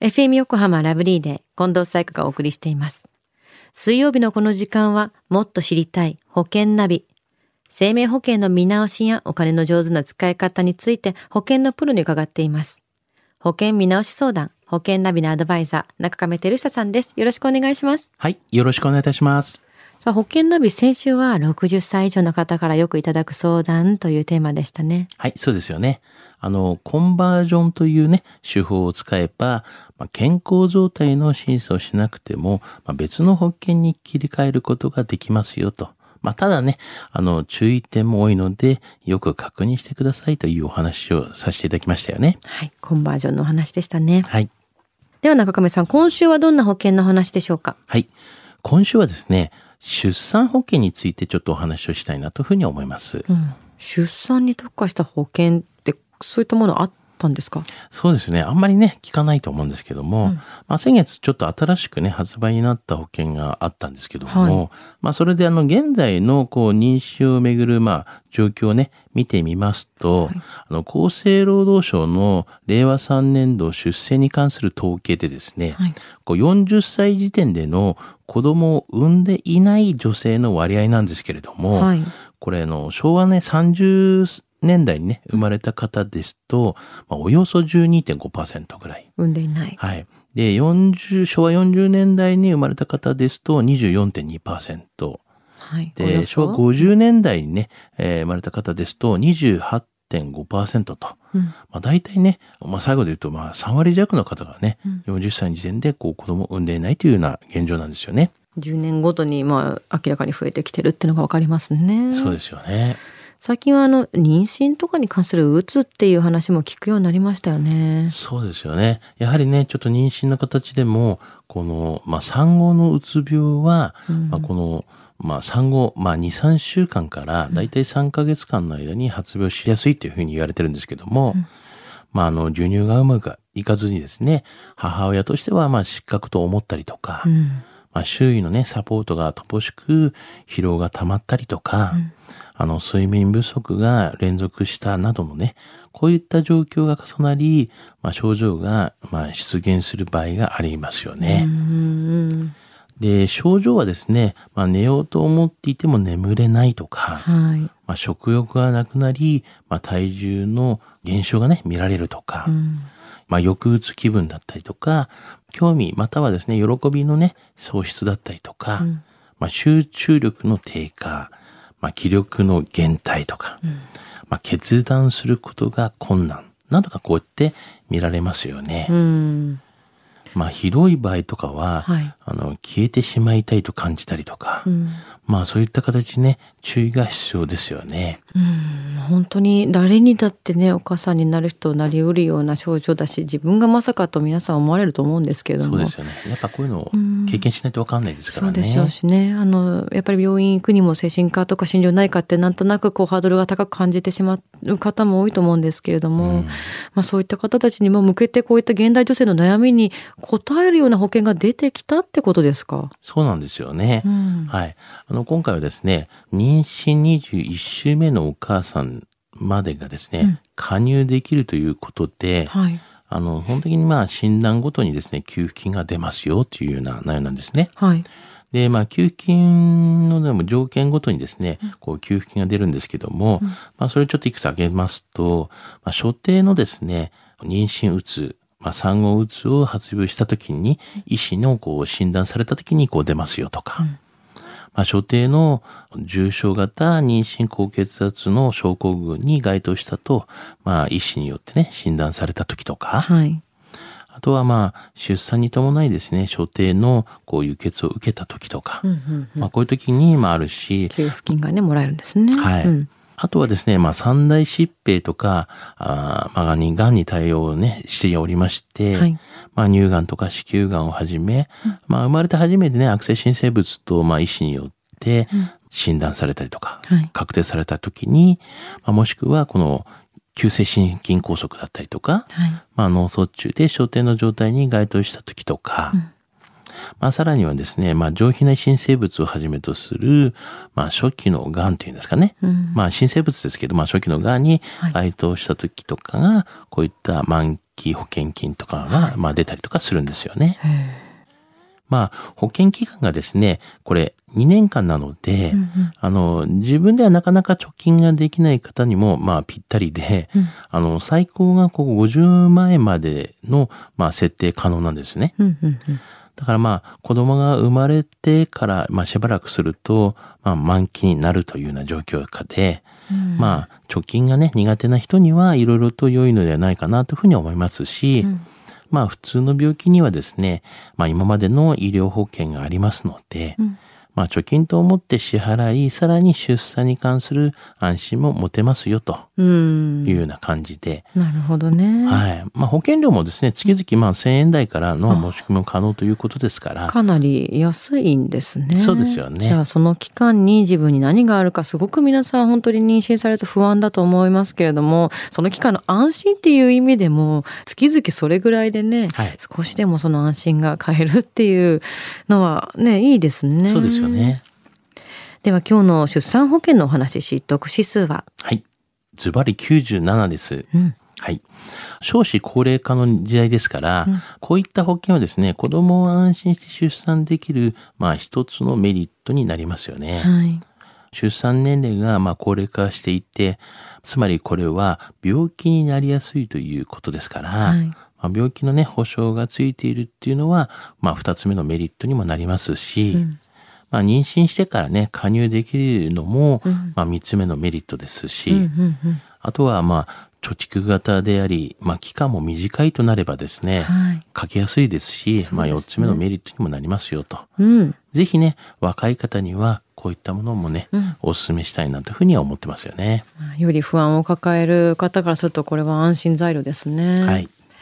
FM 横浜ラブリーで近藤彩花がお送りしています。水曜日のこの時間はもっと知りたい保険ナビ。生命保険の見直しやお金の上手な使い方について保険のプロに伺っています。保険見直し相談、保険ナビのアドバイザー、中亀照久さんです。よろしくお願いします。はい。よろしくお願いいたします。さあ、保険ナビ先週は60歳以上の方からよくいただく相談というテーマでしたね。はい、そうですよね。あの、コンバージョンというね、手法を使えば、まあ、健康状態の審査をしなくても、まあ、別の保険に切り替えることができますよと。まあ、ただね、あの、注意点も多いので、よく確認してくださいというお話をさせていただきましたよね。はい、コンバージョンのお話でしたね。はい。では中亀さん、今週はどんな保険の話でしょうか？はい。今週はですね、出産保険についてちょっとお話をしたいなというふうに思います。うん、出産に特化した保険ってそういったものあったんですか？そうですね。あんまりね、聞かないと思うんですけども、うんまあ先月ちょっと新しくね、発売になった保険があったんですけども、はいまあそれであの、現在のこう、妊娠をめぐる、まあ、状況をね、見てみますと、はいあの、厚生労働省の令和3年度出生に関する統計でですね、はい。こう40歳時点での子供を産んでいない女性の割合なんですけれども、はい。これあの昭和ね30年代にね生まれた方ですと、まあ、およそ12.5%ぐらい。産んでいない。はい。で、40、昭和40年代に生まれた方ですと24.2%。はい。おで、よ昭和そ50年代にね、えー生まれた方ですと28.5%と。うんまあ大体ね、まあ最後で言うとまあ3割弱の方がね、うん40歳の時点でこう子供を産んでいないというような現状なんですよね。10年ごとにまあ明らかに増えてきてるっていうのがわかりますね。そうですよね。最近はあの妊娠とかに関するうつっていう話も聞くようになりましたよね。そうですよね。やはりね、ちょっと妊娠の形でも、この、まあ、産後のうつ病は、うんまあ、この、まあ、産後、まあ、2、3週間から、だいたい3ヶ月間の間に発病しやすいというふうに言われてるんですけども、まあ、あの、授乳がうまくいかずにですね、母親としては、まあ、失格と思ったりとか、うん。まあ、周囲のね、サポートが乏しく、疲労が溜まったりとか、あの、睡眠不足が連続したなどのね、こういった状況が重なり、まあ、症状が、まあ、出現する場合がありますよね。うん。で、症状はですね、まあ、寝ようと思っていても眠れないとか、はい。まあ、食欲がなくなり、まあ、体重の減少がね、見られるとか、うん。まあ、抑うつ気分だったりとか、興味またはですね、喜びのね、喪失だったりとか、うんまあ、集中力の低下、まあ、気力の減退とか、まあ、決断することが困難などがこうやって見られますよね。うん。まあ、ひどい場合とかは、はいあの、消えてしまいたいと感じたりとか、うん。まあ、そういった形ね、注意が必要ですよね。うん、本当に誰にだってねお母さんになる人なりうるような症状だし自分がまさかと皆さん思われると思うんですけれどもそうですよね。やっぱこういうのをうん経験しないとわかんないですからね。そうでしょうしねあのやっぱり病院行くにも精神科とか心療内科ってなんとなくこうハードルが高く感じてしまう方も多いと思うんですけれども、うんまあ、そういった方たちにも向けてこういった現代女性の悩みに応えるような保険が出てきたってことですか、そうなんですよね。うん。はい。あの、今回はですね、妊娠21週目のお母さんまでがですね、うん。加入できるということで、はい。あの、本当にまあ診断ごとにですね、給付金が出ますよというような内容なんですね。はい。で、まあ、給付金のでも条件ごとにですね、こう、給付金が出るんですけども、まあ、それをちょっといくつ挙げますと、まあ、所定のですね、妊娠うつ、まあ、産後うつを発病した時に、医師のこう、診断された時にこう出ますよとか、まあ、所定の重症型妊娠高血圧の症候群に該当したと、まあ、医師によってね、診断された時とか、はい。あとはまあ、出産に伴いですね、所定のこう輸血を受けた時とか、うんうん。まあこういう時にまああるし、給付金がねもらえるんですね。はい。うんあとはですね、まあ三大疾病とか、あーまあ、に、がんに対応をね、しておりまして、はい。まあ乳がんとか子宮がんをはじめ、まあ生まれて初めてね、悪性新生物とまあ医師によって診断されたりとか、はい。確定された時に、まあ、もしくはこの急性心筋梗塞だったりとか、はい。まあ、脳卒中で小定の状態に該当した時とか、まあ、さらにはですね、まあ、上皮内新生物をはじめとする、まあ、初期の癌というんですかね。うん。まあ、新生物ですけど、まあ、初期の癌にはい。該当した時とかが、こういった満期保険金とかが、まあ、出たりとかするんですよね。へまあ、保険期間がですね、これ2年間なので、えうんうん。あの、自分ではなかなか貯金ができない方にも、まあ、ぴったりで、うん。あの、最高がこう50万円までの、まあ、設定可能なんですね。うんうんうんだからまあ、子供が生まれてから、まあ、しばらくすると、まあ、満期になるというような状況下で、うん。まあ、貯金がね、苦手な人にはいろいろと良いのではないかなというふうに思いますし、うん。まあ、普通の病気にはですね、まあ、今までの医療保険がありますので、うんまあ、貯金と思って支払い、さらに出産に関する安心も持てますよとうんいうような感じで、なるほどね。はい。まあ、保険料もですね、月々まあ1000円台からの申し込みも可能ということですから、かなり安いんですね。そうですよねじゃあその期間に自分に何があるかすごく皆さん本当に妊娠されると不安だと思いますけれども、その期間の安心っていう意味でも、月々それぐらいでね、はい少しでもその安心が買えるっていうのはね、いいですね。そうですよ。ね。では今日の出産保険のお話、知得指数は？はい。ズバリ97です。うん。はい。少子高齢化の時代ですから、うんこういった保険はですね、子供を安心して出産できる、まあ一つのメリットになりますよね。はい。出産年齢がまあ高齢化していて、つまりこれは病気になりやすいということですから、はい。まあ、病気のね、保証がついているっていうのは、まあ二つ目のメリットにもなりますし、うんまあ妊娠してからね、加入できるのも、うんまあ三つ目のメリットですし、うんうんうんあとはまあ貯蓄型であり、まあ期間も短いとなればですね、はい。かけやすいですし、ねまあ四つ目のメリットにもなりますよと。うん。ぜひね、若い方にはこういったものもね、うんお勧めしたいなというふうには思ってますよね。より不安を抱える方からするとこれは安心材料ですね。はい。